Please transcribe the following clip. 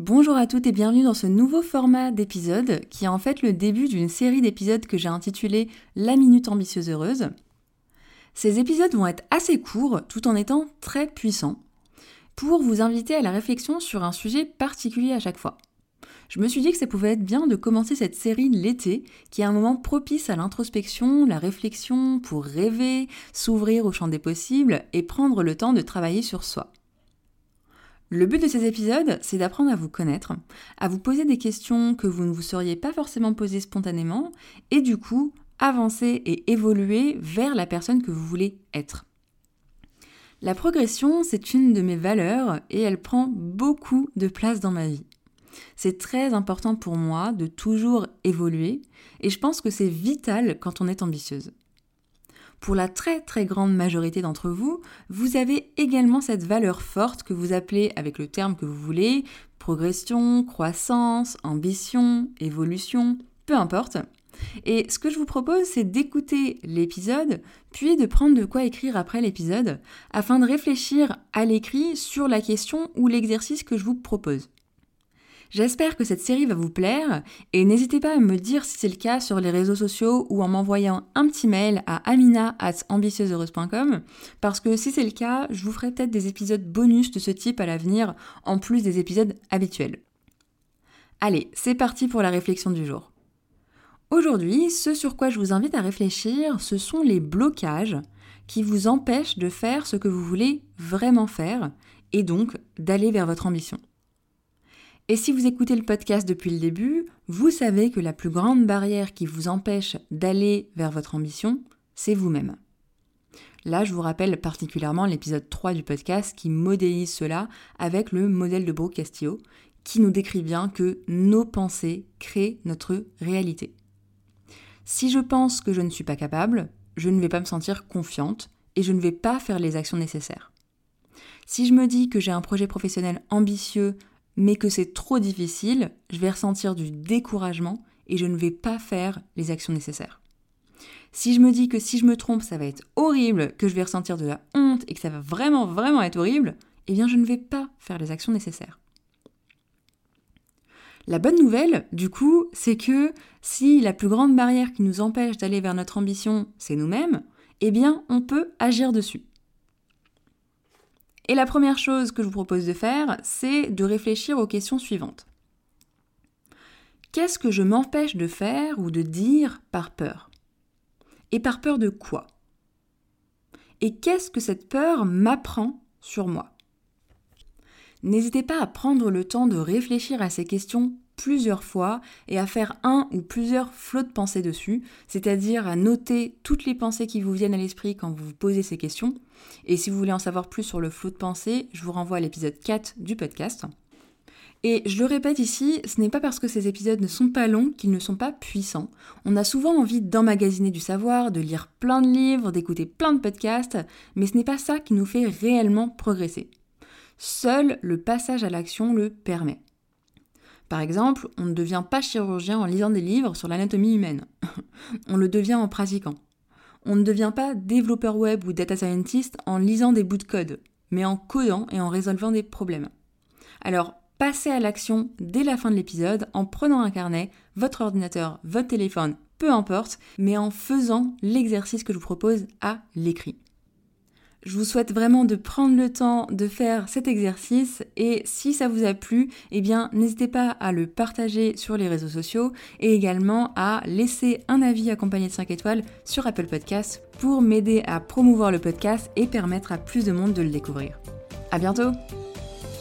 Bonjour à toutes et bienvenue dans ce nouveau format d'épisode qui est en fait le début d'une série d'épisodes que j'ai intitulé La Minute Ambitieuse Heureuse. Ces épisodes vont être assez courts tout en étant très puissants pour vous inviter à la réflexion sur un sujet particulier à chaque fois. Je me suis dit que ça pouvait être bien de commencer cette série l'été, qui est un moment propice à l'introspection, la réflexion, pour rêver, s'ouvrir au champ des possibles et prendre le temps de travailler sur soi. Le but de ces épisodes, c'est d'apprendre à vous connaître, à vous poser des questions que vous ne vous seriez pas forcément posées spontanément, et du coup, avancer et évoluer vers la personne que vous voulez être. La progression, c'est une de mes valeurs et elle prend beaucoup de place dans ma vie. C'est très important pour moi de toujours évoluer et je pense que c'est vital quand on est ambitieuse. Pour la très très grande majorité d'entre vous, vous avez également cette valeur forte que vous appelez avec le terme que vous voulez, progression, croissance, ambition, évolution, peu importe. Et ce que je vous propose, c'est d'écouter l'épisode, puis de prendre de quoi écrire après l'épisode, afin de réfléchir à l'écrit sur la question ou l'exercice que je vous propose. J'espère que cette série va vous plaire et n'hésitez pas à me dire si c'est le cas sur les réseaux sociaux ou en m'envoyant un petit mail à amina@ambitieuseheureuse.com parce que si c'est le cas, je vous ferai peut-être des épisodes bonus de ce type à l'avenir en plus des épisodes habituels. Allez, c'est parti pour la réflexion du jour. Aujourd'hui, ce sur quoi je vous invite à réfléchir, ce sont les blocages qui vous empêchent de faire ce que vous voulez vraiment faire et donc d'aller vers votre ambition. Et si vous écoutez le podcast depuis le début, vous savez que la plus grande barrière qui vous empêche d'aller vers votre ambition, c'est vous-même. Là, je vous rappelle particulièrement l'épisode 3 du podcast qui modélise cela avec le modèle de Brooke Castillo, qui nous décrit bien que nos pensées créent notre réalité. Si je pense que je ne suis pas capable, je ne vais pas me sentir confiante et je ne vais pas faire les actions nécessaires. Si je me dis que j'ai un projet professionnel ambitieux, mais que c'est trop difficile, je vais ressentir du découragement et je ne vais pas faire les actions nécessaires. Si je me dis que si je me trompe, ça va être horrible, que je vais ressentir de la honte et que ça va vraiment, vraiment être horrible, eh bien je ne vais pas faire les actions nécessaires. La bonne nouvelle, du coup, c'est que si la plus grande barrière qui nous empêche d'aller vers notre ambition, c'est nous-mêmes, eh bien on peut agir dessus. Et la première chose que je vous propose de faire, c'est de réfléchir aux questions suivantes. Qu'est-ce que je m'empêche de faire ou de dire par peur? Et par peur de quoi? Et qu'est-ce que cette peur m'apprend sur moi? N'hésitez pas à prendre le temps de réfléchir à ces questions plusieurs fois et à faire un ou plusieurs flots de pensées dessus, c'est-à-dire à noter toutes les pensées qui vous viennent à l'esprit quand vous vous posez ces questions. Et si vous voulez en savoir plus sur le flot de pensées, je vous renvoie à l'épisode 4 du podcast. Et je le répète ici, ce n'est pas parce que ces épisodes ne sont pas longs qu'ils ne sont pas puissants. On a souvent envie d'emmagasiner du savoir, de lire plein de livres, d'écouter plein de podcasts, mais ce n'est pas ça qui nous fait réellement progresser. Seul le passage à l'action le permet. Par exemple, on ne devient pas chirurgien en lisant des livres sur l'anatomie humaine. on le devient en pratiquant. On ne devient pas développeur web ou data scientist en lisant des bouts de code, mais en codant et en résolvant des problèmes. Alors, passez à l'action dès la fin de l'épisode en prenant un carnet, votre ordinateur, votre téléphone, peu importe, mais en faisant l'exercice que je vous propose à l'écrit. Je vous souhaite vraiment de prendre le temps de faire cet exercice et si ça vous a plu, eh bien n'hésitez pas à le partager sur les réseaux sociaux et également à laisser un avis accompagné de 5 étoiles sur Apple Podcasts pour m'aider à promouvoir le podcast et permettre à plus de monde de le découvrir. À bientôt!